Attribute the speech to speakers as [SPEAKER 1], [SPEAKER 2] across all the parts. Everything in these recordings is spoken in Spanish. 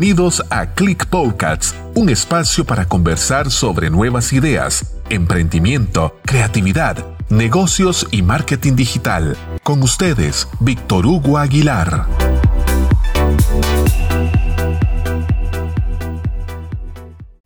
[SPEAKER 1] Bienvenidos a Click Podcasts, un espacio para conversar sobre nuevas ideas, emprendimiento, creatividad, negocios y marketing digital. Con ustedes, Víctor Hugo Aguilar.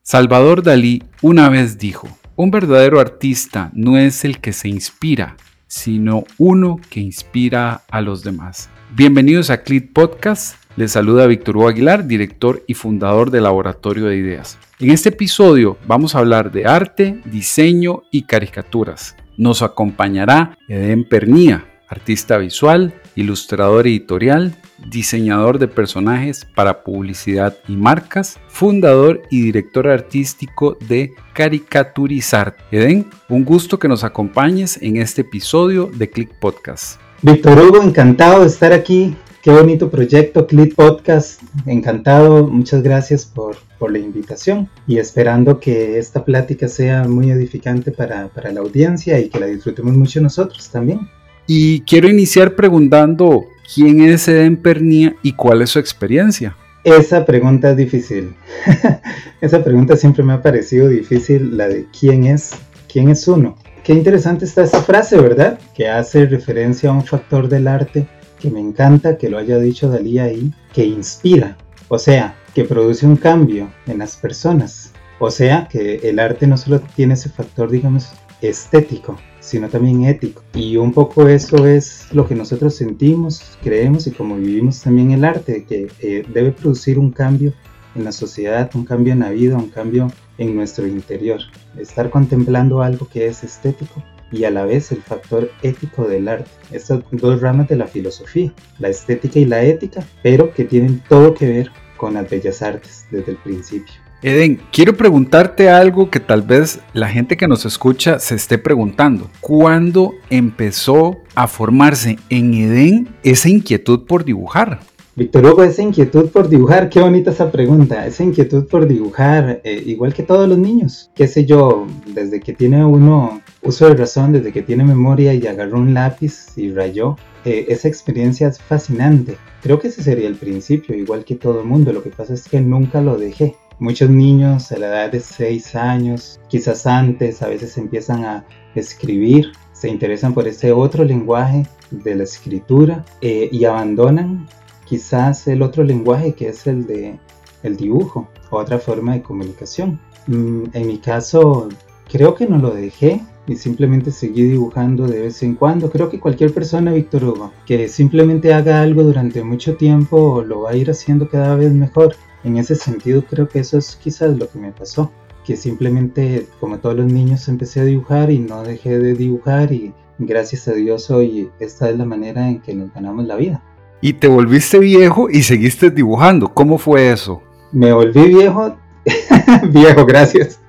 [SPEAKER 2] Salvador Dalí una vez dijo, un verdadero artista no es el que se inspira, sino uno que inspira a los demás. Bienvenidos a Click Podcast les saluda Víctor Hugo Aguilar, director y fundador del Laboratorio de Ideas. En este episodio vamos a hablar de arte, diseño y caricaturas. Nos acompañará Eden Pernía, artista visual, ilustrador editorial, diseñador de personajes para publicidad y marcas, fundador y director artístico de Caricaturizar. Eden, un gusto que nos acompañes en este episodio de Click Podcast.
[SPEAKER 3] Víctor Hugo, encantado de estar aquí Qué bonito proyecto, Clip Podcast. Encantado, muchas gracias por, la invitación y esperando que esta plática sea muy edificante para, la audiencia y que la disfrutemos mucho nosotros también.
[SPEAKER 2] Y quiero iniciar preguntando quién es Eden Pernia y cuál es su experiencia.
[SPEAKER 3] Esa pregunta es difícil. Esa pregunta siempre me ha parecido difícil, la de quién es, quién es uno. Qué interesante está esa frase, ¿verdad? Que hace referencia a un factor del arte que me encanta que lo haya dicho Dalí ahí, que inspira, o sea, que produce un cambio en las personas. O sea, que el arte no solo tiene ese factor, digamos, estético, sino también ético. Y un poco eso es lo que nosotros sentimos, creemos y como vivimos también el arte, que eh, debe producir un cambio en la sociedad, un cambio en la vida, un cambio en nuestro interior. Estar contemplando algo que es estético y a la vez el factor ético del arte. Estas dos ramas de la filosofía, la estética y la ética, pero que tienen todo que ver con las bellas artes desde el principio.
[SPEAKER 2] Eden, quiero preguntarte algo que tal vez la gente que nos escucha se esté preguntando. ¿Cuándo empezó a formarse en Eden esa inquietud por dibujar?
[SPEAKER 3] Víctor Hugo, esa inquietud por dibujar, qué bonita esa pregunta, esa inquietud por dibujar, eh, igual que todos los niños, qué sé yo, desde que tiene uno uso de razón, desde que tiene memoria y agarró un lápiz y rayó, eh, esa experiencia es fascinante. Creo que ese sería el principio, igual que todo el mundo, lo que pasa es que nunca lo dejé. Muchos niños a la edad de 6 años, quizás antes, a veces empiezan a escribir, se interesan por ese otro lenguaje de la escritura eh, y abandonan quizás el otro lenguaje que es el de el dibujo, otra forma de comunicación. Mm, en mi caso, creo que no lo dejé y simplemente seguí dibujando de vez en cuando. Creo que cualquier persona, Víctor Hugo, que simplemente haga algo durante mucho tiempo lo va a ir haciendo cada vez mejor. En ese sentido, creo que eso es quizás lo que me pasó. Que simplemente, como todos los niños, empecé a dibujar y no dejé de dibujar y gracias a Dios hoy esta es la manera en que nos ganamos la vida
[SPEAKER 2] y te volviste viejo y seguiste dibujando. ¿Cómo fue eso?
[SPEAKER 3] Me volví viejo, viejo, gracias.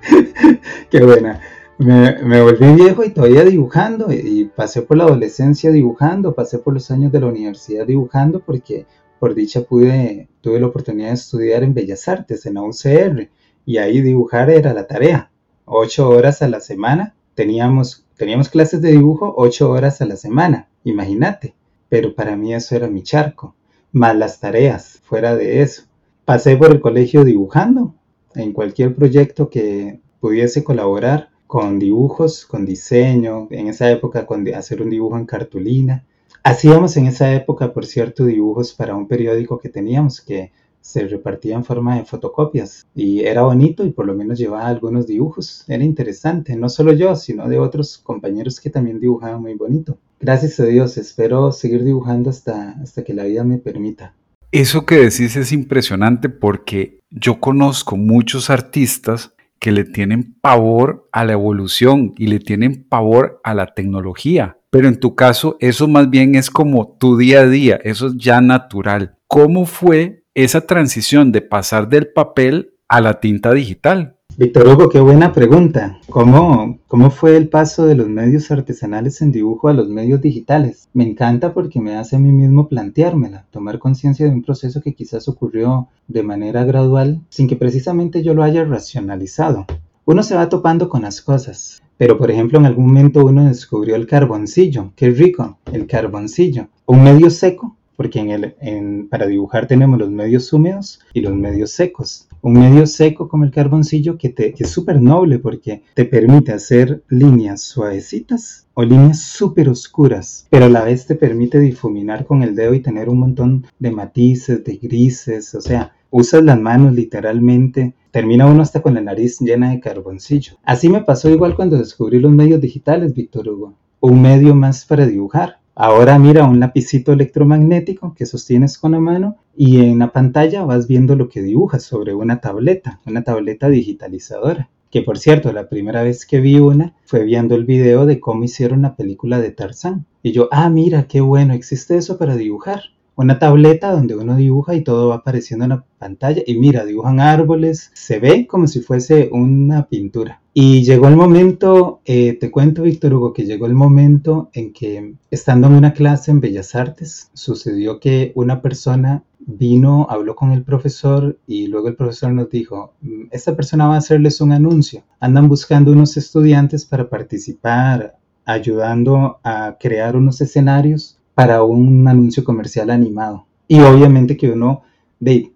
[SPEAKER 3] Qué buena. Me, volví viejo y todavía dibujando y pasé por la adolescencia dibujando, pasé por los años de la universidad dibujando porque por dicha pude, tuve la oportunidad de estudiar en Bellas Artes, en la UCR, y ahí dibujar era la tarea. Ocho horas a la semana, teníamos, teníamos clases de dibujo ocho horas a la semana, imagínate pero para mí eso era mi charco, más las tareas fuera de eso. Pasé por el colegio dibujando en cualquier proyecto que pudiese colaborar con dibujos, con diseño, en esa época con hacer un dibujo en cartulina. Hacíamos en esa época, por cierto, dibujos para un periódico que teníamos que se repartía en forma de fotocopias y era bonito y por lo menos llevaba algunos dibujos. Era interesante, no solo yo, sino de otros compañeros que también dibujaban muy bonito. Gracias a Dios, espero seguir dibujando hasta, hasta que la vida me permita.
[SPEAKER 2] Eso que decís es impresionante porque yo conozco muchos artistas que le tienen pavor a la evolución y le tienen pavor a la tecnología. Pero en tu caso, eso más bien es como tu día a día, eso es ya natural. ¿Cómo fue esa transición de pasar del papel a la tinta digital?
[SPEAKER 3] Víctor Hugo, qué buena pregunta. ¿Cómo, ¿Cómo fue el paso de los medios artesanales en dibujo a los medios digitales? Me encanta porque me hace a mí mismo planteármela, tomar conciencia de un proceso que quizás ocurrió de manera gradual sin que precisamente yo lo haya racionalizado. Uno se va topando con las cosas, pero por ejemplo en algún momento uno descubrió el carboncillo, qué rico, el carboncillo, un medio seco porque en el, para dibujar tenemos los medios húmedos y los medios secos. Un medio seco como el carboncillo que, te, es súper noble porque te permite hacer líneas suavecitas o líneas súper oscuras, pero a la vez te permite difuminar con el dedo y tener un montón de matices, de grises, o sea, usas las manos literalmente, termina uno hasta con la nariz llena de carboncillo. Así me pasó igual cuando descubrí los medios digitales, Víctor Hugo, un medio más para dibujar. Ahora mira un lapicito electromagnético que sostienes con la mano y en la pantalla vas viendo lo que dibujas sobre una tableta, una tableta digitalizadora. Que por cierto, la primera vez que vi una fue viendo el video de cómo hicieron la película de Tarzán. Y yo, ah, mira, qué bueno, existe eso para dibujar una tableta donde uno dibuja y todo va apareciendo en la pantalla y mira, dibujan árboles, se ve como si fuese una pintura. Y llegó el momento, eh, te cuento Víctor Hugo, que llegó el momento en que estando en una clase en Bellas Artes, sucedió que una persona vino, habló con el profesor y luego el profesor nos dijo, mm, esta persona va a hacerles un anuncio, andan buscando unos estudiantes para participar ayudando a crear unos escenarios para un anuncio comercial animado. Y obviamente que uno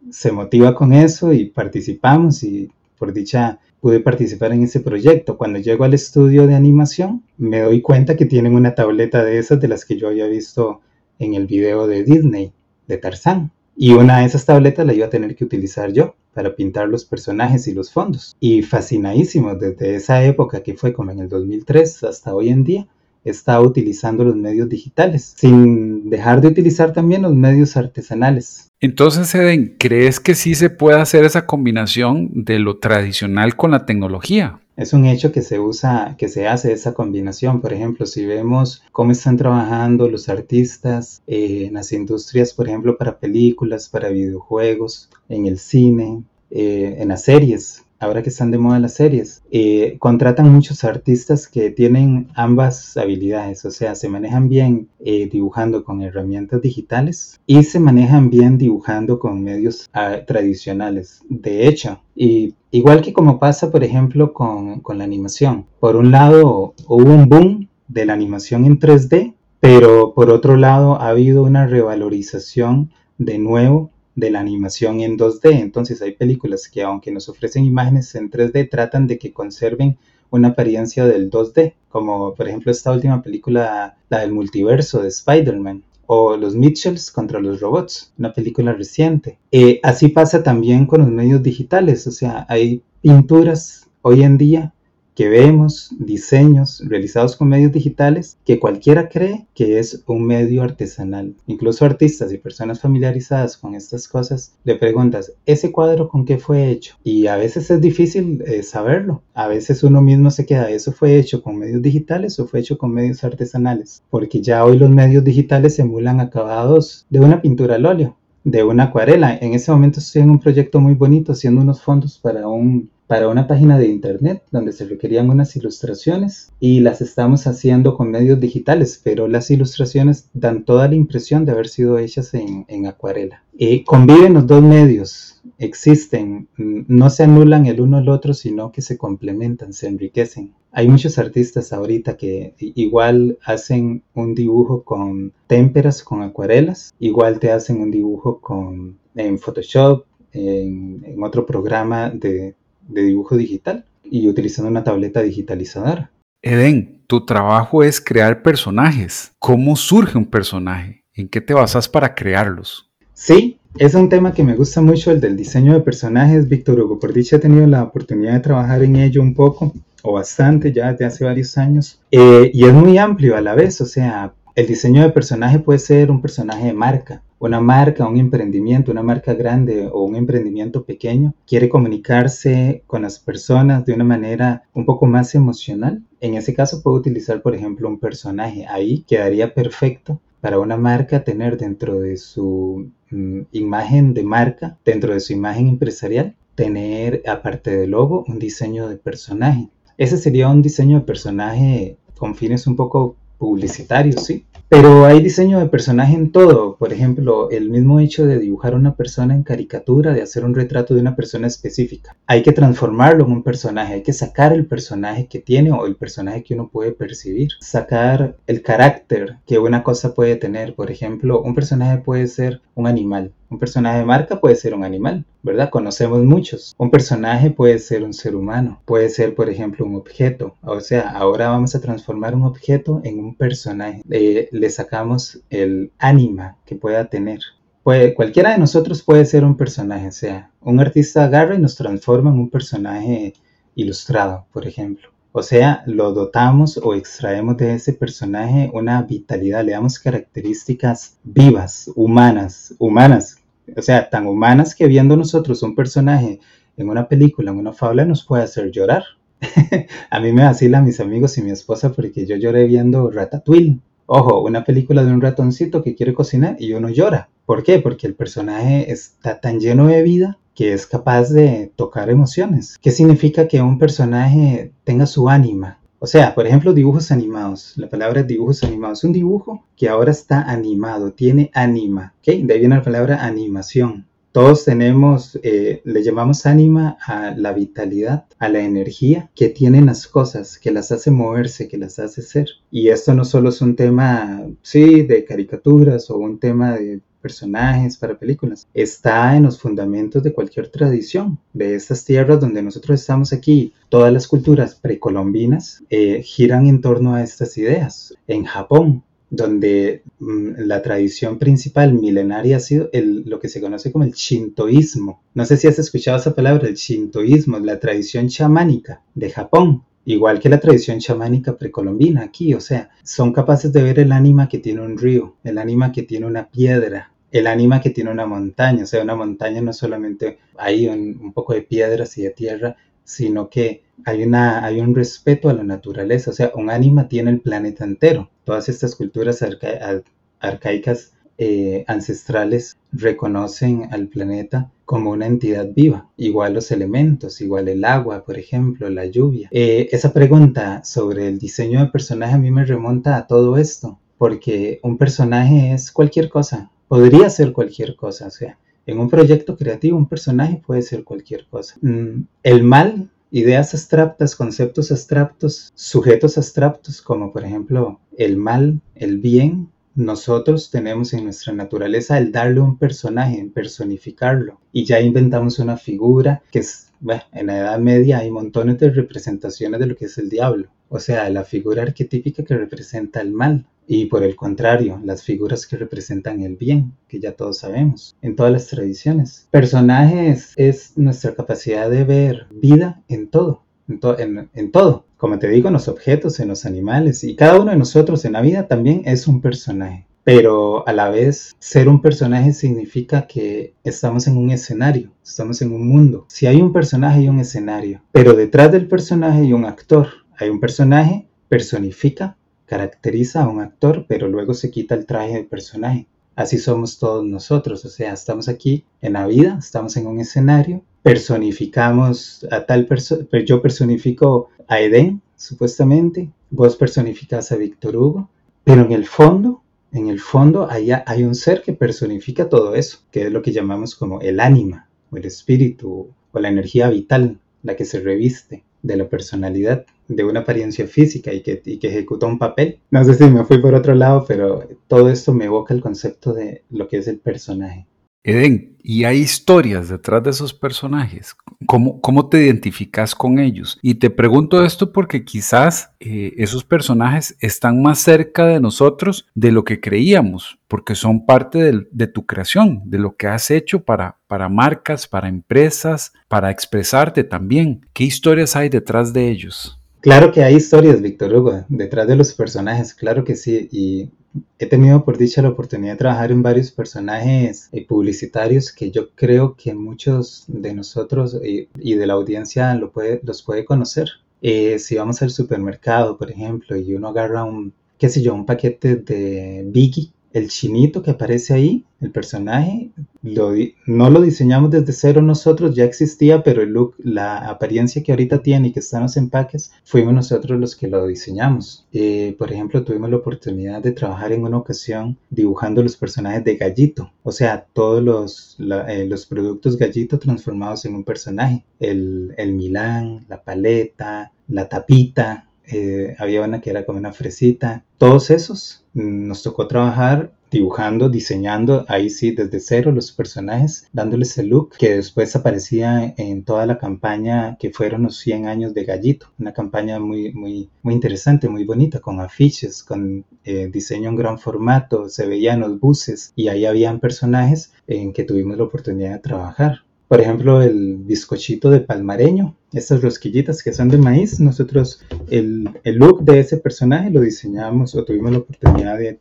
[SPEAKER 3] se motiva con eso y participamos y por dicha pude participar en ese proyecto. Cuando llego al estudio de animación me doy cuenta que tienen una tableta de esas de las que yo había visto en el video de Disney, de Tarzán. Y una de esas tabletas la iba a tener que utilizar yo para pintar los personajes y los fondos. Y fascinadísimo desde esa época que fue como en el 2003 hasta hoy en día, está utilizando los medios digitales, sin dejar de utilizar también los medios artesanales.
[SPEAKER 2] Entonces, Eden, ¿crees que sí se puede hacer esa combinación de lo tradicional con la tecnología?
[SPEAKER 3] Es un hecho que se usa, que se hace esa combinación. Por ejemplo, si vemos cómo están trabajando los artistas eh, en las industrias, por ejemplo, para películas, para videojuegos, en el cine, eh, en las series, ahora que están de moda las series, eh, contratan muchos artistas que tienen ambas habilidades, o sea, se manejan bien eh, dibujando con herramientas digitales y se manejan bien dibujando con medios ah, tradicionales. De hecho, y igual que como pasa, por ejemplo, con, con la animación, por un lado hubo un boom de la animación en 3D, pero por otro lado ha habido una revalorización de nuevo de la animación en 2D. Entonces hay películas que aunque nos ofrecen imágenes en 3D, tratan de que conserven una apariencia del 2D, como por ejemplo esta última película, la del multiverso de Spider-Man, o Los Mitchells contra los robots, una película reciente. Eh, así pasa también con los medios digitales, o sea, hay pinturas hoy en día que vemos diseños realizados con medios digitales que cualquiera cree que es un medio artesanal. Incluso artistas y personas familiarizadas con estas cosas le preguntas, ¿ese cuadro con qué fue hecho? Y a veces es difícil eh, saberlo. A veces uno mismo se queda, ¿eso fue hecho con medios digitales o fue hecho con medios artesanales? Porque ya hoy los medios digitales emulan acabados de una pintura al óleo de una acuarela. En ese momento estoy en un proyecto muy bonito haciendo unos fondos para un para una página de internet donde se requerían unas ilustraciones y las estamos haciendo con medios digitales, pero las ilustraciones dan toda la impresión de haber sido hechas en, acuarela. Y conviven los dos medios, existen, no se anulan el uno al otro, sino que se complementan, se enriquecen. Hay muchos artistas ahorita que igual hacen un dibujo con témperas, con acuarelas, igual te hacen un dibujo con, en Photoshop, en otro programa de, de dibujo digital y utilizando una tableta digitalizadora.
[SPEAKER 2] Eden, tu trabajo es crear personajes. ¿Cómo surge un personaje? ¿En qué te basas para crearlos?
[SPEAKER 3] Sí, es un tema que me gusta mucho, el del diseño de personajes. Víctor Hugo, por dicha he tenido la oportunidad de trabajar en ello un poco o bastante ya desde hace varios años. Eh, y es muy amplio a la vez, o sea, el diseño de personaje puede ser un personaje de marca, una marca, un emprendimiento, una marca grande o un emprendimiento pequeño quiere comunicarse con las personas de una manera un poco más emocional. En ese caso puede utilizar, por ejemplo, un personaje. Ahí quedaría perfecto para una marca tener dentro de su mm, imagen de marca, dentro de su imagen empresarial, tener, aparte del logo, un diseño de personaje. Ese sería un diseño de personaje con fines un poco publicitarios, sí. Pero hay diseño de personaje en todo. Por ejemplo, el mismo hecho de dibujar una persona en caricatura, de hacer un retrato de una persona específica. Hay que transformarlo en un personaje, hay que sacar el personaje que tiene o el personaje que uno puede percibir. Sacar el carácter que una cosa puede tener. Por ejemplo, un personaje puede ser un animal. Un personaje de marca puede ser un animal, ¿verdad? Conocemos muchos. Un personaje puede ser un ser humano, puede ser, por ejemplo, un objeto. O sea, ahora vamos a transformar un objeto en un personaje. Eh, le sacamos el ánima que pueda tener. Cualquiera de nosotros puede ser un personaje, o sea, un artista agarra y nos transforma en un personaje ilustrado, por ejemplo. O sea, lo dotamos o extraemos de ese personaje una vitalidad, le damos características vivas, humanas, humanas, o sea, tan humanas que viendo nosotros un personaje en una película, en una fábula, nos puede hacer llorar. a mí me vacilan mis amigos y mi esposa porque yo lloré viendo Ratatouille. Ojo, una película de un ratoncito que quiere cocinar y uno llora. ¿Por qué? Porque el personaje está tan lleno de vida que es capaz de tocar emociones. ¿Qué significa que un personaje tenga su ánima? O sea, por ejemplo, dibujos animados. La palabra dibujos animados. Un dibujo que ahora está animado, tiene ánima. ¿okay? De ahí viene la palabra animación. Todos tenemos, eh, le llamamos ánima a la vitalidad, a la energía que tienen las cosas, que las hace moverse, que las hace ser. Y esto no solo es un tema, sí, de caricaturas o un tema de personajes para películas, está en los fundamentos de cualquier tradición de estas tierras donde nosotros estamos aquí. Todas las culturas precolombinas eh, giran en torno a estas ideas. En Japón, donde mm, la tradición principal milenaria ha sido lo que se conoce como el shintoísmo. No sé si has escuchado esa palabra, el shintoísmo, la tradición chamánica de Japón, igual que la tradición chamánica precolombina aquí, o sea, son capaces de ver el ánima que tiene un río, el ánima que tiene una piedra, el ánima que tiene una montaña, o sea, una montaña no solamente hay un poco de piedras y de tierra, sino que hay, una, hay un respeto a la naturaleza, o sea, un ánima tiene el planeta entero. Todas estas culturas arcaicas eh, ancestrales reconocen al planeta como una entidad viva, igual los elementos, igual el agua, por ejemplo, la lluvia. Eh, esa pregunta sobre el diseño de personaje a mí me remonta a todo esto, porque un personaje es cualquier cosa, podría ser cualquier cosa, o sea, en un proyecto creativo, un personaje puede ser cualquier cosa. Mm, el mal, ideas abstractas, conceptos abstractos, sujetos abstractos, como por ejemplo el mal, el bien, nosotros tenemos en nuestra naturaleza el darle un personaje, personificarlo. Y ya inventamos una figura que es, bueno, en la Edad Media hay montones de representaciones de lo que es el diablo. O sea, la figura arquetípica que representa el mal y por el contrario, las figuras que representan el bien, que ya todos sabemos, en todas las tradiciones. Personajes es nuestra capacidad de ver vida en todo, en, todo. Como te digo, en los objetos, en los animales, y cada uno de nosotros en la vida también es un personaje. Pero a la vez, ser un personaje significa que estamos en un escenario, estamos en un mundo. Si hay un personaje y un escenario, pero detrás del personaje hay un actor. Hay un personaje, personifica caracteriza a un actor, pero luego se quita el traje del personaje. Así somos todos nosotros, o sea, estamos aquí en la vida, estamos en un escenario, personificamos a tal persona, yo personifico a Eden, supuestamente, vos personificas a Víctor Hugo, pero en el fondo, en el fondo allá hay un ser que personifica todo eso, que es lo que llamamos como el ánima, o el espíritu, o la energía vital, la que se reviste de la personalidad de una apariencia física y que, y que ejecuta un papel. No sé si me fui por otro lado, pero todo esto me evoca el concepto de lo que es el personaje.
[SPEAKER 2] Eden, y hay historias detrás de esos personajes. ¿Cómo, cómo te identificas con ellos? Y te pregunto esto porque quizás eh, esos personajes están más cerca de nosotros de lo que creíamos, porque son parte de, tu creación, de lo que has hecho para, para marcas, para empresas, para expresarte también. ¿Qué historias hay detrás de ellos?
[SPEAKER 3] Claro que hay historias, Víctor Hugo, detrás de los personajes, claro que sí. He tenido por dicha la oportunidad de trabajar en varios personajes eh, publicitarios que yo creo que muchos de nosotros eh, y de la audiencia lo puede, los puede conocer. Eh, si vamos al supermercado, por ejemplo, y uno agarra un, qué sé yo, un paquete de Biggie, el chinito que aparece ahí, el personaje, no lo diseñamos desde cero nosotros, ya existía, pero el look, la apariencia que ahorita tiene y que está en los empaques, fuimos nosotros los que lo diseñamos. Eh, por ejemplo, tuvimos la oportunidad de trabajar en una ocasión dibujando los personajes de Gallito, o sea, todos los, eh, los productos Gallito transformados en un personaje. El, el Milán, la paleta, la tapita, eh, había una que era como una fresita. Todos esos mm, nos tocó trabajar dibujando, diseñando, ahí sí, desde cero los personajes, dándoles el look que después aparecía en toda la campaña que fueron los 100 años de Gallito. Una campaña muy, muy, muy interesante, muy bonita, con afiches, con eh, diseño en gran formato, se veían los buses y ahí habían personajes en que tuvimos la oportunidad de trabajar. Por ejemplo, el bizcochito de palmareño, estas rosquillitas que son de maíz, nosotros el, el look de ese personaje lo diseñamos o tuvimos la oportunidad de,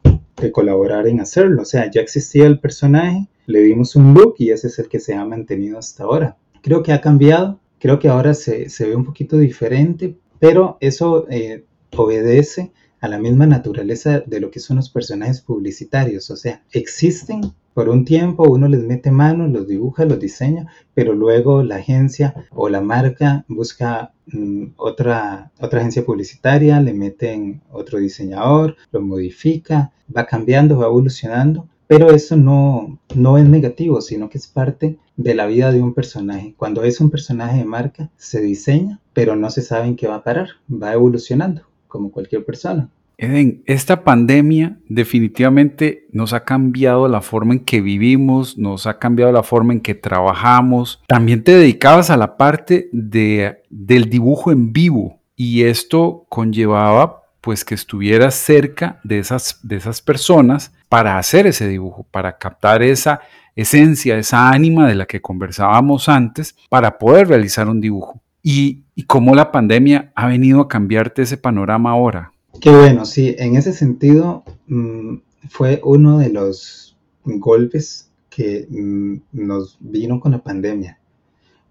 [SPEAKER 3] colaborar en hacerlo. O sea, ya existía el personaje, le dimos un look y ese es el que se ha mantenido hasta ahora. Creo que ha cambiado, creo que ahora se, se ve un poquito diferente, pero eso eh, obedece a la misma naturaleza de lo que son los personajes publicitarios. O sea, existen por un tiempo, uno les mete mano, los dibuja, los diseña, pero luego la agencia o la marca busca mm, otra, otra agencia publicitaria, le meten otro diseñador, lo modifica, va cambiando, va evolucionando. Pero eso no, no es negativo, sino que es parte de la vida de un personaje. Cuando es un personaje de marca, se diseña, pero no se sabe en qué va a parar, va evolucionando como cualquier persona.
[SPEAKER 2] Eden, esta pandemia definitivamente nos ha cambiado la forma en que vivimos, nos ha cambiado la forma en que trabajamos. También te dedicabas a la parte de, del dibujo en vivo y esto conllevaba pues que estuvieras cerca de esas, de esas personas para hacer ese dibujo, para captar esa esencia, esa ánima de la que conversábamos antes, para poder realizar un dibujo y, cómo la pandemia ha venido a cambiarte ese panorama ahora.
[SPEAKER 3] Qué bueno, sí, en ese sentido mm, fue uno de los golpes que mm, nos vino con la pandemia,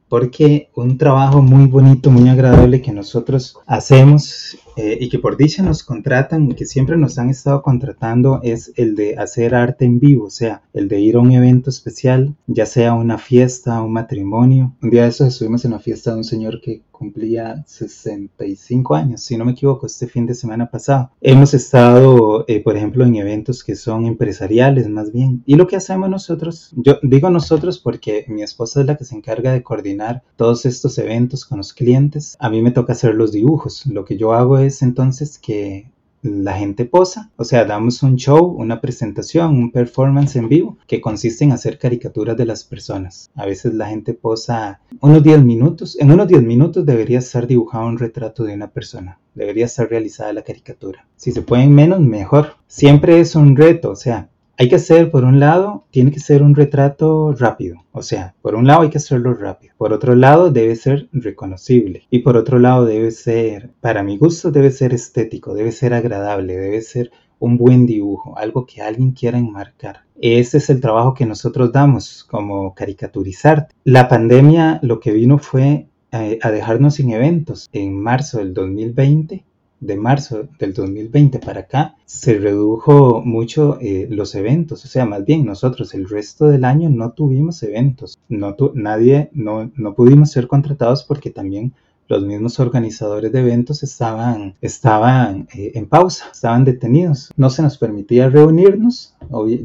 [SPEAKER 3] porque un trabajo muy bonito, muy agradable que nosotros hacemos eh, y que por dicha nos contratan, que siempre nos han estado contratando, es el de hacer arte en vivo, o sea, el de ir a un evento especial, ya sea una fiesta, un matrimonio. Un día de esos estuvimos en la fiesta de un señor que cumplía 65 años, si no me equivoco, este fin de semana pasado. Hemos estado, eh, por ejemplo, en eventos que son empresariales más bien. Y lo que hacemos nosotros, yo digo nosotros porque mi esposa es la que se encarga de coordinar todos estos eventos con los clientes. A mí me toca hacer los dibujos. Lo que yo hago es entonces que la gente posa, o sea, damos un show, una presentación, un performance en vivo que consiste en hacer caricaturas de las personas. A veces la gente posa unos 10 minutos, en unos 10 minutos debería estar dibujado un retrato de una persona, debería estar realizada la caricatura. Si se pueden menos, mejor. Siempre es un reto, o sea, hay que hacer, por un lado, tiene que ser un retrato rápido. O sea, por un lado hay que hacerlo rápido. Por otro lado, debe ser reconocible. Y por otro lado, debe ser, para mi gusto, debe ser estético, debe ser agradable, debe ser un buen dibujo, algo que alguien quiera enmarcar. Ese es el trabajo que nosotros damos, como caricaturizar. La pandemia lo que vino fue eh, a dejarnos sin eventos. En marzo del 2020 de marzo del 2020 para acá se redujo mucho eh, los eventos, o sea, más bien nosotros el resto del año no tuvimos eventos, no nadie, no, no pudimos ser contratados porque también los mismos organizadores de eventos estaban, estaban eh, en pausa, estaban detenidos. No se nos permitía reunirnos,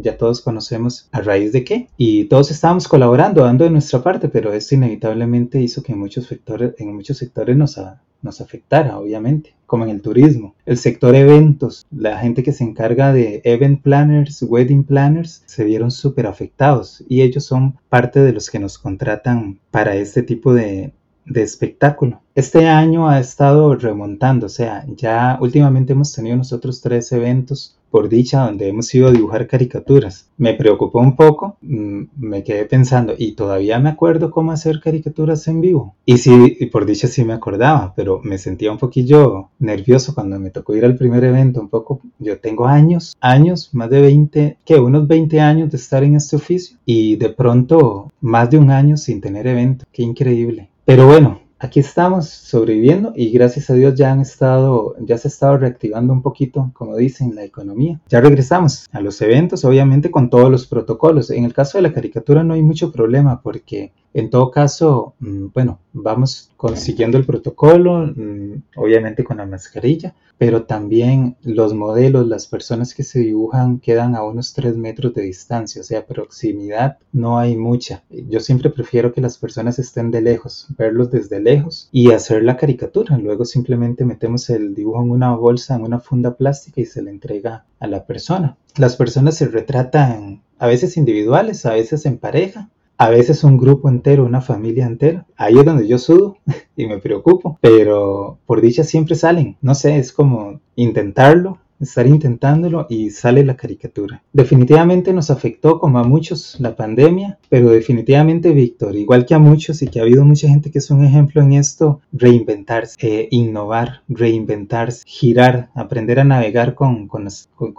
[SPEAKER 3] ya todos conocemos a raíz de qué, y todos estábamos colaborando, dando de nuestra parte, pero esto inevitablemente hizo que en muchos sectores, en muchos sectores nos, nos afectara, obviamente, como en el turismo. El sector eventos, la gente que se encarga de event planners, wedding planners, se vieron súper afectados y ellos son parte de los que nos contratan para este tipo de, de espectáculo. Este año ha estado remontando, o sea, ya últimamente hemos tenido nosotros tres eventos por dicha donde hemos ido a dibujar caricaturas. Me preocupó un poco, mm, me quedé pensando y todavía me acuerdo cómo hacer caricaturas en vivo. Y sí, y por dicha sí me acordaba, pero me sentía un poquillo nervioso cuando me tocó ir al primer evento, un poco, yo tengo años, años, más de 20, que unos 20 años de estar en este oficio y de pronto más de un año sin tener evento, qué increíble. Pero bueno, aquí estamos sobreviviendo y gracias a Dios ya han estado, ya se ha estado reactivando un poquito, como dicen, la economía. Ya regresamos a los eventos, obviamente con todos los protocolos. En el caso de la caricatura no hay mucho problema porque en todo caso, mm, bueno, vamos consiguiendo el protocolo, mm, obviamente con la mascarilla, pero también los modelos, las personas que se dibujan quedan a unos 3 metros de distancia, o sea, proximidad no hay mucha. Yo siempre prefiero que las personas estén de lejos, verlos desde lejos y hacer la caricatura. Luego simplemente metemos el dibujo en una bolsa, en una funda plástica y se le entrega a la persona. Las personas se retratan a veces individuales, a veces en pareja, a veces un grupo entero, una familia entera. Ahí es donde yo sudo y me preocupo, pero por dicha siempre salen. No sé, es como intentarlo estar intentándolo y sale la caricatura. Definitivamente nos afectó como a muchos la pandemia, pero definitivamente Víctor, igual que a muchos y que ha habido mucha gente que es un ejemplo en esto, reinventarse, eh, innovar, reinventarse, girar, aprender a navegar con, con,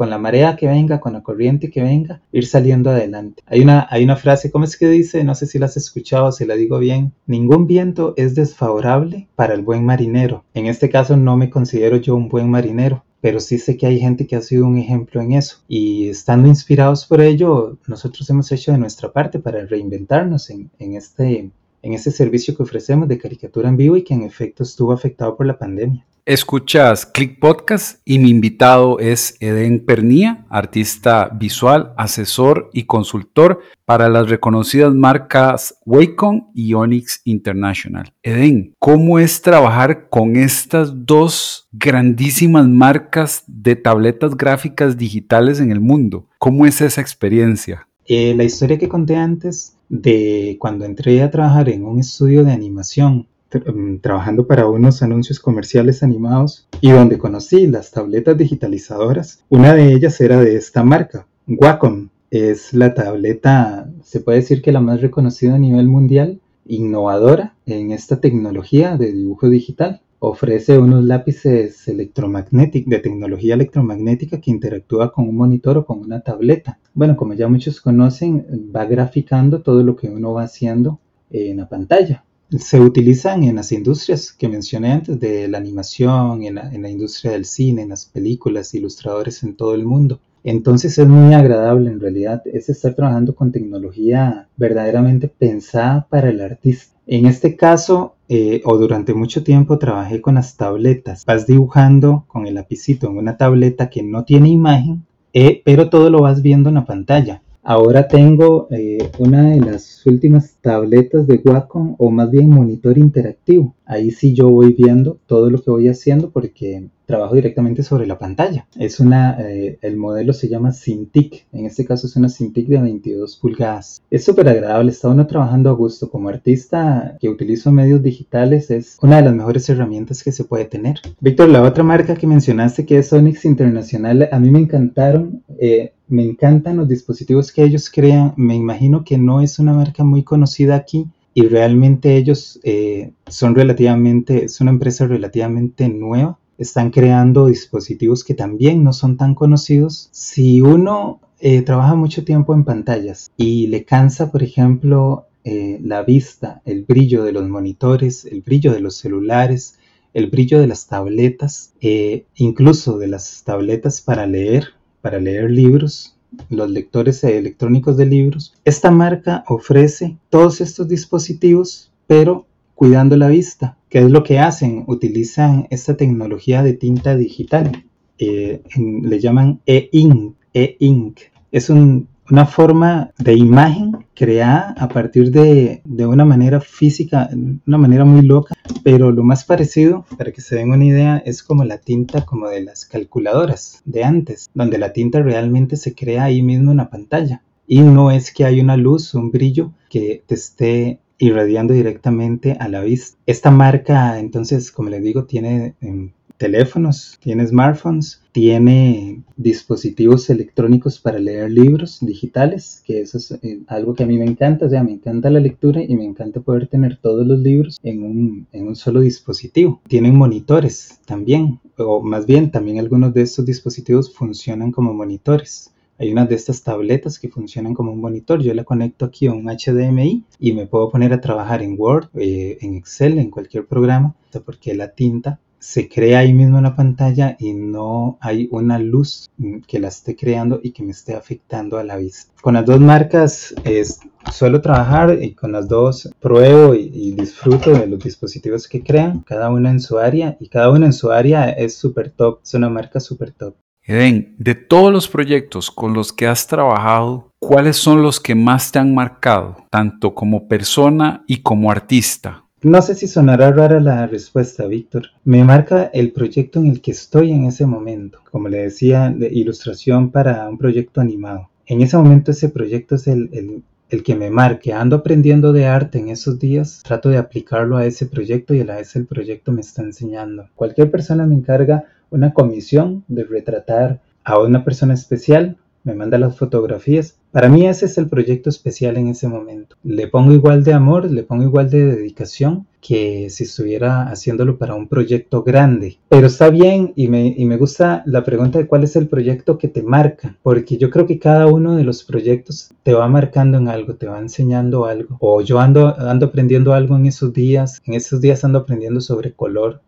[SPEAKER 3] la marea que venga, con la corriente que venga, ir saliendo adelante. Hay una, hay una frase, ¿cómo es que dice? No sé si la has escuchado, si la digo bien. Ningún viento es desfavorable para el buen marinero. En este caso no me considero yo un buen marinero, pero sí sé que hay gente que ha sido un ejemplo en eso. Y estando inspirados por ello, nosotros hemos hecho de nuestra parte para reinventarnos en, en este, en este servicio que ofrecemos de caricatura en vivo y que en efecto estuvo afectado por la pandemia.
[SPEAKER 2] Escuchas Click Podcast y mi invitado es Eden Pernía, artista visual, asesor y consultor para las reconocidas marcas Wacom y Onyx International. Eden, ¿cómo es trabajar con estas dos grandísimas marcas de tabletas gráficas digitales en el mundo? ¿Cómo es esa experiencia?
[SPEAKER 3] Eh, la historia que conté antes de cuando entré a trabajar en un estudio de animación Mm, trabajando para unos anuncios comerciales animados y donde conocí las tabletas digitalizadoras. Una de ellas era de esta marca, Wacom. Es la tableta, se puede decir que la más reconocida a nivel mundial, innovadora en esta tecnología de dibujo digital. Ofrece unos lápices electromagnéticos de tecnología electromagnética que interactúa con un monitor o con una tableta. Bueno, como ya muchos conocen, va graficando todo lo que uno va haciendo en la pantalla se utilizan en las industrias que mencioné antes, de la animación, en la, industria del cine, en las películas, ilustradores en todo el mundo. Entonces es muy agradable en realidad, es estar trabajando con tecnología verdaderamente pensada para el artista. En este caso, eh, o durante mucho tiempo trabajé con las tabletas. Vas dibujando con el lapicito en una tableta que no tiene imagen, eh, pero todo lo vas viendo en la pantalla. Ahora tengo eh, una de las últimas tabletas de Wacom o más bien monitor interactivo. Ahí sí yo voy viendo todo lo que voy haciendo porque trabajo directamente sobre la pantalla. Es una, eh, el modelo se llama Cintiq, en este caso es una Cintiq de 22 pulgadas. Es súper agradable, está uno trabajando a gusto. Como artista que utilizo medios digitales es una de las mejores herramientas que se puede tener. Víctor, la otra marca que mencionaste que es Onyx Internacional, a mí me encantaron. Eh, me encantan los dispositivos que ellos crean. Me imagino que no es una marca muy conocida aquí y realmente ellos eh, son relativamente, es una empresa relativamente nueva están creando dispositivos que también no son tan conocidos. Si uno eh, trabaja mucho tiempo en pantallas y le cansa, por ejemplo, eh, la vista, el brillo de los monitores, el brillo de los celulares, el brillo de las tabletas, eh, incluso de las tabletas para leer, para leer libros, los lectores electrónicos de libros. Esta marca ofrece todos estos dispositivos, pero cuidando la vista. ¿Qué es lo que hacen? Utilizan esta tecnología de tinta digital. Eh, le llaman e-ink. E-ink. Es una forma de imagen creada a partir de, de, una manera física, una manera muy loca, pero lo más parecido, para que se den una idea, es como la tinta como de las calculadoras de antes, donde la tinta realmente se crea ahí mismo en la pantalla. Y no es que hay una luz, un brillo que te esté irradiando directamente a la vista. Esta marca, entonces, como les digo, tiene em, teléfonos, tiene smartphones, tiene dispositivos electrónicos para leer libros digitales, que eso es eh, algo que a mí me encanta, o sea, me encanta la lectura y me encanta poder tener todos los libros en un, en un solo dispositivo. Tienen monitores también, o más bien también algunos de estos dispositivos funcionan como monitores. Hay unas de estas tabletas que funcionan como un monitor. Yo la conecto aquí a un HDMI y me puedo poner a trabajar en Word, eh, en Excel, en cualquier programa, porque la tinta se crea ahí mismo en la pantalla y no hay una luz mm, que la esté creando y que me esté afectando a la vista. Con las dos marcas es, suelo trabajar y con las dos pruebo y, disfruto de los dispositivos que crean, cada una en su área y cada una en su área es súper top, es una marca súper top.
[SPEAKER 2] Eden, de todos los proyectos con los que has trabajado, ¿cuáles son los que más te han marcado, tanto como persona y como artista?
[SPEAKER 3] No sé si sonará rara la respuesta, Víctor. Me marca el proyecto en el que estoy en ese momento. Como le decía, de ilustración para un proyecto animado. En ese momento ese proyecto es el, el, que me marca. Ando aprendiendo de arte en esos días. Trato de aplicarlo a ese proyecto y a la vez el proyecto me está enseñando. Cualquier persona me encarga una comisión de retratar a una persona especial me manda las fotografías. Para mí ese es el proyecto especial en ese momento. Le pongo igual de amor, le pongo igual de dedicación que si estuviera haciéndolo para un proyecto grande. Pero está bien y me, y me gusta la pregunta de cuál es el proyecto que te marca, porque yo creo que cada uno de los proyectos te va marcando en algo, te va enseñando algo. O yo ando, ando aprendiendo algo en esos días, en esos días ando aprendiendo sobre color,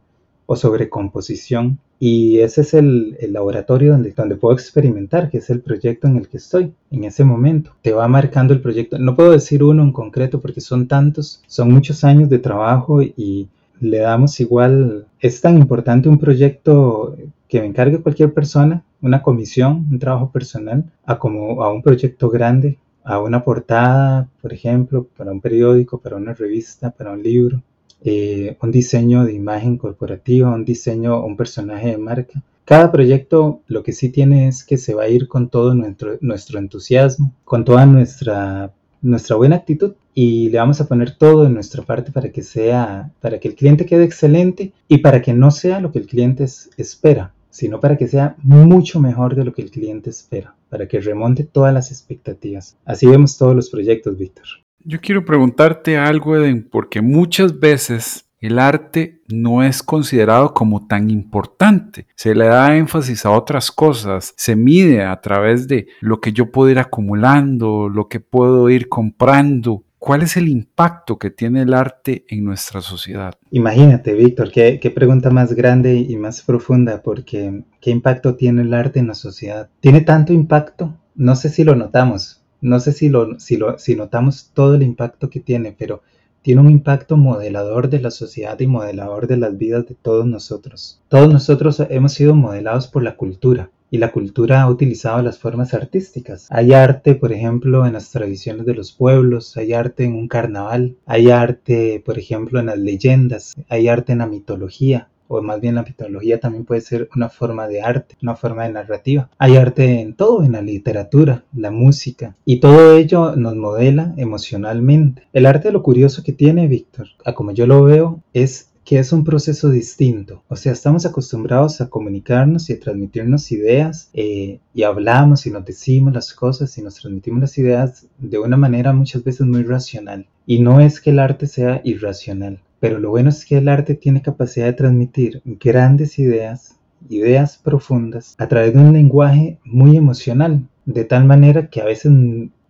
[SPEAKER 3] o sobre composición. Y ese es el, laboratorio donde, donde puedo experimentar, que es el proyecto en el que estoy en ese momento. Te va marcando el proyecto. No puedo decir uno en concreto porque son tantos, son muchos años de trabajo y le damos igual. Es tan importante un proyecto que me encargue cualquier persona, una comisión, un trabajo personal, a como a un proyecto grande, a una portada, por ejemplo, para un periódico, para una revista, para un libro. Eh, un diseño de imagen corporativa, un diseño, un personaje de marca. Cada proyecto lo que sí tiene es que se va a ir con todo nuestro, nuestro entusiasmo, con toda nuestra, nuestra buena actitud y le vamos a poner todo en nuestra parte para que sea, para que el cliente quede excelente y para que no sea lo que el cliente espera, sino para que sea mucho mejor de lo que el cliente espera, para que remonte todas las expectativas. Así vemos todos los proyectos, Víctor.
[SPEAKER 2] Yo quiero preguntarte algo, Eden, porque muchas veces el arte no es considerado como tan importante. Se le da énfasis a otras cosas, se mide a través de lo que yo puedo ir acumulando, lo que puedo ir comprando. ¿Cuál es el impacto que tiene el arte en nuestra sociedad?
[SPEAKER 3] Imagínate, Víctor, qué, qué, pregunta más grande y más profunda, porque ¿qué impacto tiene el arte en la sociedad? ¿Tiene tanto impacto? No sé si lo notamos, no sé si, lo, si, lo, si notamos todo el impacto que tiene, pero tiene un impacto modelador de la sociedad y modelador de las vidas de todos nosotros. Todos nosotros hemos sido modelados por la cultura y la cultura ha utilizado las formas artísticas. Hay arte, por ejemplo, en las tradiciones de los pueblos, hay arte en un carnaval, hay arte, por ejemplo, en las leyendas, hay arte en la mitología, o más bien la mitología también puede ser una forma de arte, una forma de narrativa. Hay arte en todo, en la literatura, la música, y todo ello nos modela emocionalmente. El arte lo curioso que tiene Víctor, a como yo lo veo, es que es un proceso distinto. O sea, estamos acostumbrados a comunicarnos y a transmitirnos ideas eh, y hablamos y nos decimos las cosas y nos transmitimos las ideas de una manera muchas veces muy racional. Y no es que el arte sea irracional, pero lo bueno es que el arte tiene capacidad de transmitir grandes ideas, ideas profundas, a través de un lenguaje muy emocional, de tal manera que a veces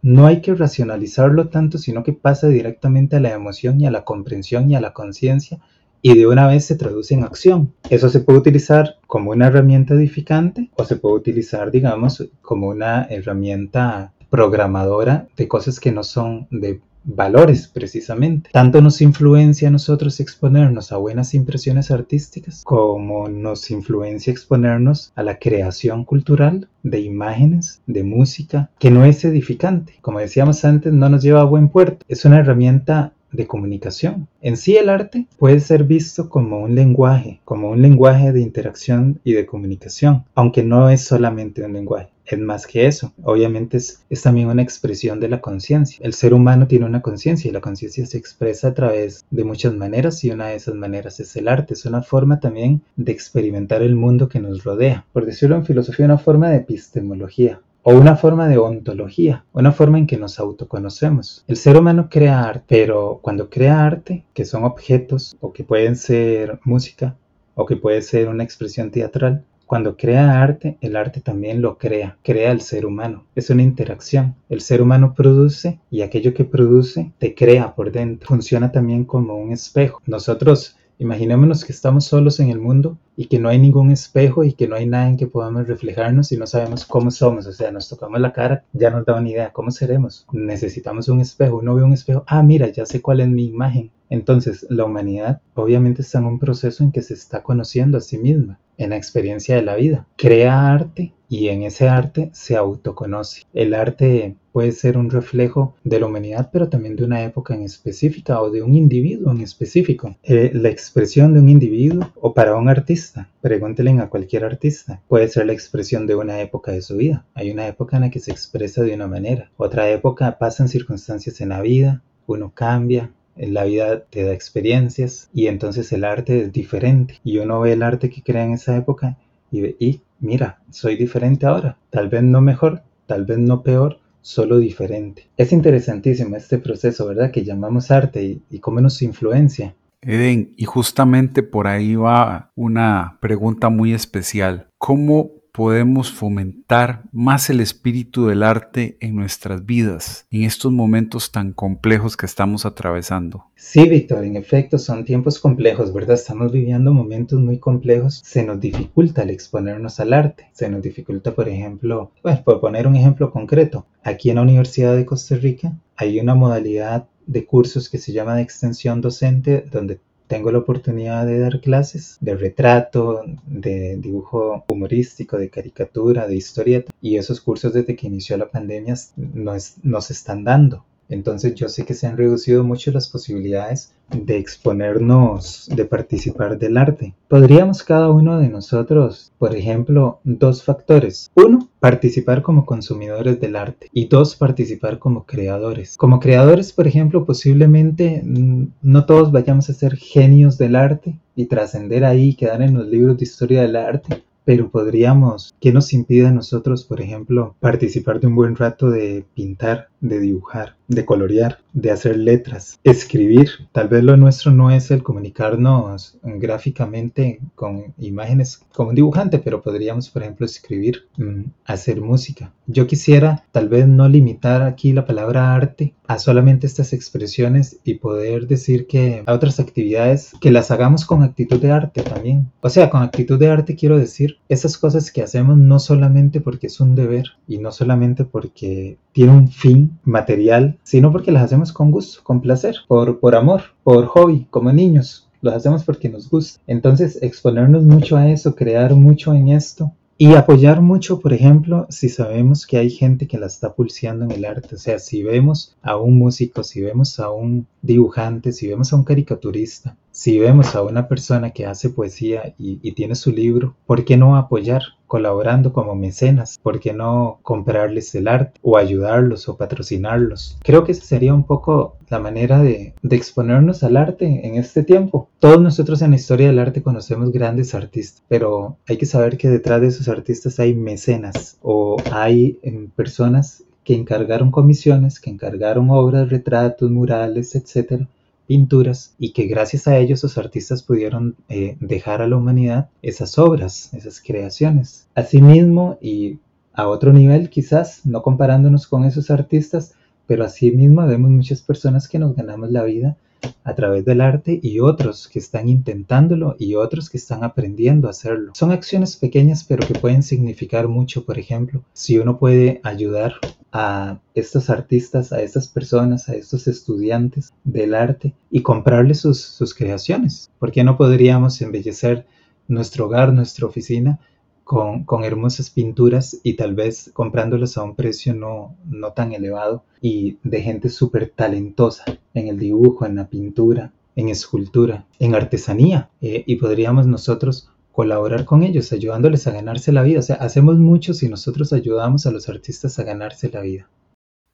[SPEAKER 3] no hay que racionalizarlo tanto, sino que pasa directamente a la emoción y a la comprensión y a la conciencia y de una vez se traduce en acción. Eso se puede utilizar como una herramienta edificante o se puede utilizar, digamos, como una herramienta programadora de cosas que no son de valores precisamente. Tanto nos influencia a nosotros exponernos a buenas impresiones artísticas como nos influencia exponernos a la creación cultural de imágenes, de música, que no es edificante. Como decíamos antes, no nos lleva a buen puerto. Es una herramienta de comunicación. En sí el arte puede ser visto como un lenguaje, como un lenguaje de interacción y de comunicación, aunque no es solamente un lenguaje. Es más que eso, obviamente es, es también una expresión de la conciencia. El ser humano tiene una conciencia y la conciencia se expresa a través de muchas maneras y una de esas maneras es el arte. Es una forma también de experimentar el mundo que nos rodea. Por decirlo en filosofía, una forma de epistemología o una forma de ontología, una forma en que nos autoconocemos. El ser humano crea arte, pero cuando crea arte, que son objetos o que pueden ser música o que puede ser una expresión teatral, Cuando crea arte, el arte también lo crea, crea el ser humano. Es una interacción. El ser humano produce y aquello que produce te crea por dentro. Funciona también como un espejo. Nosotros Imaginémonos que estamos solos en el mundo y que no hay ningún espejo y que no hay nada en que podamos reflejarnos y no sabemos cómo somos. O sea, nos tocamos la cara, ya nos da una idea, ¿cómo seremos? Necesitamos un espejo. Uno ve un espejo, ah, mira, ya sé cuál es mi imagen. Entonces, la humanidad obviamente está en un proceso en que se está conociendo a sí misma, en la experiencia de la vida. Crea arte y en ese arte se autoconoce. El arte puede ser un reflejo de la humanidad, pero también de una época en específica o de un individuo en específico. Eh, la expresión de un individuo o para un artista, pregúntenle a cualquier artista, puede ser la expresión de una época de su vida. Hay una época en la que se expresa de una manera, otra época pasan circunstancias en la vida, uno cambia, la vida te da experiencias y entonces el arte es diferente. Y uno ve el arte que crea en esa época y ve, y mira, soy diferente ahora. Tal vez no mejor, tal vez no peor, solo diferente. Es interesantísimo este proceso, ¿verdad? Que llamamos arte y, cómo nos influencia.
[SPEAKER 2] Eden, y justamente por ahí va una pregunta muy especial. ¿Cómo podemos fomentar más el espíritu del arte en nuestras vidas, en estos momentos tan complejos que estamos atravesando.
[SPEAKER 3] Sí, Víctor, en efecto son tiempos complejos, ¿verdad? Estamos viviendo momentos muy complejos. Se nos dificulta el exponernos al arte. Se nos dificulta, por ejemplo, bueno, por poner un ejemplo concreto, aquí en la Universidad de Costa Rica hay una modalidad de cursos que se llama de extensión docente, donde tengo la oportunidad de dar clases de retrato, de dibujo humorístico, de caricatura, de historieta y esos cursos desde que inició la pandemia nos, nos están dando. Entonces yo sé que se han reducido mucho las posibilidades de exponernos, de participar del arte. Podríamos cada uno de nosotros, por ejemplo, dos factores. Uno, participar como consumidores del arte y dos, participar como creadores. Como creadores, por ejemplo, posiblemente mm, no todos vayamos a ser genios del arte y trascender ahí quedar en los libros de historia del arte, pero podríamos, ¿qué nos impide a nosotros, por ejemplo, participar de un buen rato de pintar, de dibujar, de colorear, de hacer letras, escribir? Tal vez lo nuestro no es el comunicarnos gráficamente con imágenes como un dibujante, pero podríamos, por ejemplo, escribir, mm, hacer música. Yo quisiera tal vez no limitar aquí la palabra arte a solamente estas expresiones y poder decir que a otras actividades que las hagamos con actitud de arte también. O sea, con actitud de arte quiero decir esas cosas que hacemos no solamente porque es un deber y no solamente porque tiene un fin material, sino porque las hacemos con gusto, con placer, por, por amor, por hobby, como niños. Lo hacemos porque nos gusta. Entonces, exponernos mucho a eso, crear mucho en esto, y apoyar mucho, por ejemplo, si sabemos que hay gente que la está pulseando en el arte. O sea, si vemos a un músico, si vemos a un dibujante, si vemos a un caricaturista, si vemos a una persona que hace poesía y, tiene su libro, ¿por qué no apoyar? colaborando como mecenas, ¿por qué no comprarles el arte o ayudarlos o patrocinarlos? Creo que esa sería un poco la manera de, exponernos al arte en este tiempo. Todos nosotros en la historia del arte conocemos grandes artistas, pero hay que saber que detrás de esos artistas hay mecenas o hay em, personas que encargaron comisiones, que encargaron obras, retratos, murales, etcétera, pinturas y que gracias a ellos los artistas pudieron eh, dejar a la humanidad esas obras, esas creaciones. Asimismo, y a otro nivel quizás, no comparándonos con esos artistas, pero asimismo vemos muchas personas que nos ganamos la vida a través del arte y otros que están intentándolo y otros que están aprendiendo a hacerlo. Son acciones pequeñas pero que pueden significar mucho. Por ejemplo, si uno puede ayudar a estos artistas, a estas personas, a estos estudiantes del arte y comprarles sus, sus creaciones. ¿Por qué no podríamos embellecer nuestro hogar, nuestra oficina con, hermosas pinturas y tal vez comprándolas a un precio no, no tan elevado y de gente súper talentosa en el dibujo, en la pintura, en escultura, en artesanía. Eh, y podríamos nosotros colaborar con ellos, ayudándoles a ganarse la vida. O sea, hacemos mucho si nosotros ayudamos a los artistas a ganarse la vida.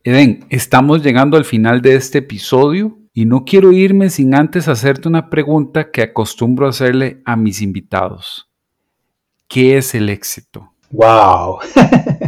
[SPEAKER 2] Eden, estamos llegando al final de este episodio y no quiero irme sin antes hacerte una pregunta que acostumbro hacerle a mis invitados. ¿Qué es el éxito?
[SPEAKER 3] ¡Wow!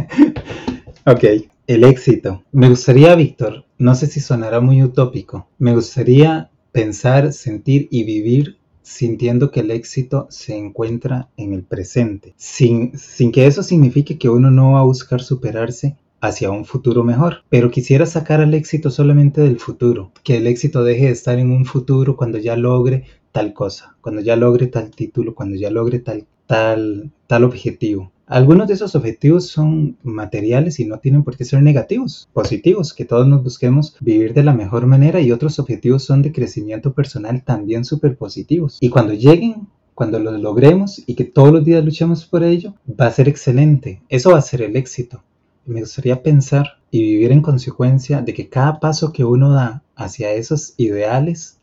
[SPEAKER 3] ok, el éxito. Me gustaría, Víctor, no sé si sonará muy utópico, me gustaría pensar, sentir y vivir sintiendo que el éxito se encuentra en el presente, sin, sin que eso signifique que uno no va a buscar superarse hacia un futuro mejor. Pero quisiera sacar al éxito solamente del futuro, que el éxito deje de estar en un futuro cuando ya logre tal cosa, cuando ya logre tal título, cuando ya logre tal, tal, tal objetivo. Algunos de esos objetivos son materiales y no tienen por qué ser negativos, positivos, que todos nos busquemos vivir de la mejor manera y otros objetivos son de crecimiento personal también súper positivos. Y cuando lleguen, cuando los logremos y que todos los días luchemos por ello, va a ser excelente. Eso va a ser el éxito me gustaría pensar y vivir en consecuencia de que cada paso que uno da hacia esos ideales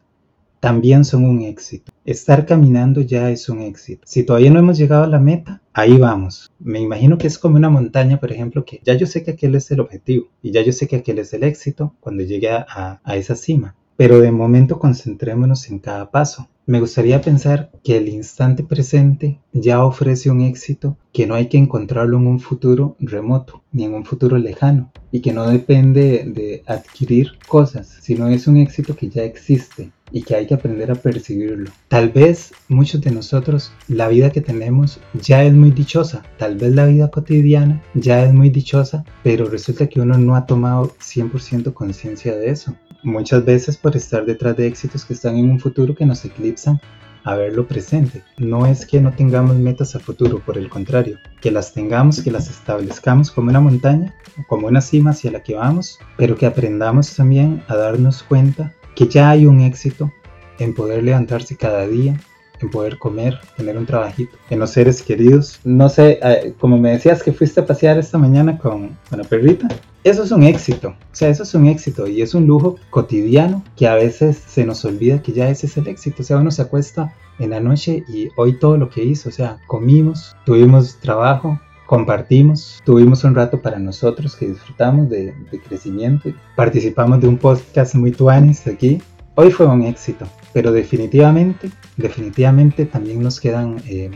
[SPEAKER 3] también son un éxito. Estar caminando ya es un éxito. Si todavía no hemos llegado a la meta, ahí vamos. Me imagino que es como una montaña, por ejemplo, que ya yo sé que aquel es el objetivo y ya yo sé que aquel es el éxito cuando llegue a, esa cima. Pero de momento concentrémonos en cada paso. Me gustaría pensar que el instante presente ya ofrece un éxito que no hay que encontrarlo en un futuro remoto ni en un futuro lejano y que no depende de adquirir cosas, sino es un éxito que ya existe y que hay que aprender a percibirlo. Tal vez muchos de nosotros la vida que tenemos ya es muy dichosa, tal vez la vida cotidiana ya es muy dichosa, pero resulta que uno no ha tomado 100% conciencia de eso muchas veces por estar detrás de éxitos que están en un futuro que nos eclipsan a verlo presente. No es que no tengamos metas a futuro, por el contrario, que las tengamos, que las establezcamos como una montaña, como una cima hacia la que vamos, pero que aprendamos también a darnos cuenta que ya hay un éxito en poder levantarse cada día, en poder comer, tener un trabajito, en los seres queridos. No sé, eh, como me decías que fuiste a pasear esta mañana con, con la perrita, eso es un éxito, o sea, eso es un éxito y es un lujo cotidiano que a veces se nos olvida que ya ese es el éxito, o sea, uno se acuesta en la noche y hoy todo lo que hizo, o sea, comimos, tuvimos trabajo, compartimos, tuvimos un rato para nosotros que disfrutamos de, crecimiento, participamos de un podcast muy tuanis aquí, hoy fue un éxito, pero definitivamente, definitivamente también nos quedan eh,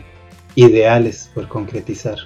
[SPEAKER 3] ideales por concretizar.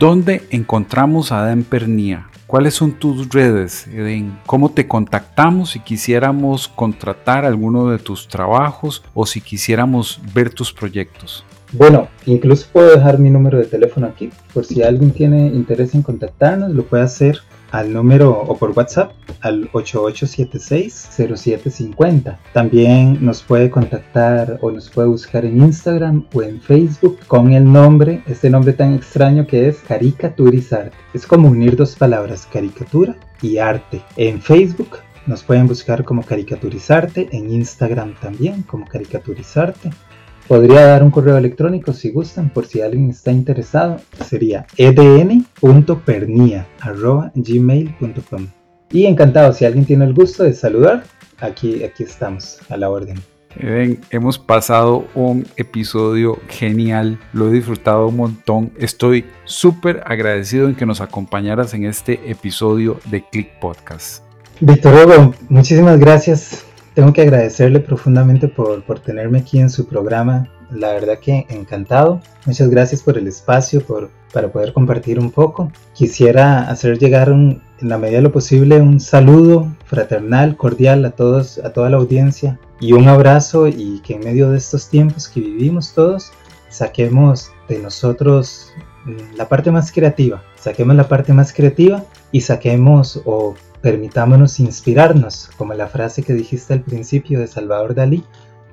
[SPEAKER 2] ¿Dónde encontramos a Dan Pernía? ¿Cuáles son tus redes, Eden? ¿Cómo te contactamos si quisiéramos contratar alguno de tus trabajos o si quisiéramos ver tus proyectos?
[SPEAKER 3] Bueno, incluso puedo dejar mi número de teléfono aquí, por si alguien tiene interés en contactarnos, lo puede hacer al número o por WhatsApp al 8876-0750. También nos puede contactar o nos puede buscar en Instagram o en Facebook con el nombre, este nombre tan extraño que es Caricaturizarte. Es como unir dos palabras, caricatura y arte. En Facebook nos pueden buscar como Caricaturizarte, en Instagram también como Caricaturizarte. Podría dar un correo electrónico si gustan, por si alguien está interesado. Sería edn.pernia.gmail.com Y encantado, si alguien tiene el gusto de saludar, aquí, aquí estamos, a la orden.
[SPEAKER 2] Eden, hemos pasado un episodio genial, lo he disfrutado un montón. Estoy súper agradecido en que nos acompañaras en este episodio de Click Podcast.
[SPEAKER 3] Víctor Hugo, muchísimas gracias tengo que agradecerle profundamente por, por, tenerme aquí en su programa. La verdad que encantado. Muchas gracias por el espacio, por, para poder compartir un poco. Quisiera hacer llegar en la medida de lo posible un saludo fraternal, cordial a todos, a toda la audiencia y un abrazo y que en medio de estos tiempos que vivimos todos saquemos de nosotros la parte más creativa, saquemos la parte más creativa y saquemos o Permitámonos inspirarnos, como la frase que dijiste al principio de Salvador Dalí,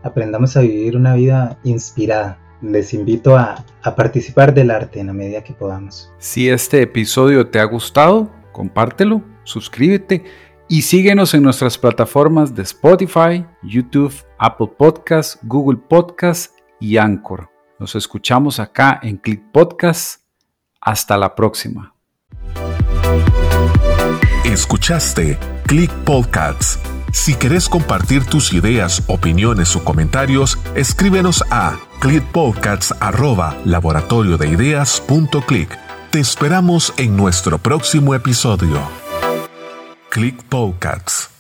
[SPEAKER 3] aprendamos a vivir una vida inspirada. Les invito a, a participar del arte en la medida que podamos.
[SPEAKER 2] Si este episodio te ha gustado, compártelo, suscríbete y síguenos en nuestras plataformas de Spotify, YouTube, Apple Podcasts, Google Podcasts y Anchor. Nos escuchamos acá en Click Podcast. Hasta la próxima.
[SPEAKER 1] Escuchaste Click Podcasts. Si querés compartir tus ideas, opiniones o comentarios, escríbenos a clickpodcasts@laboratoriodeideas.click. Te esperamos en nuestro próximo episodio. Click Podcasts.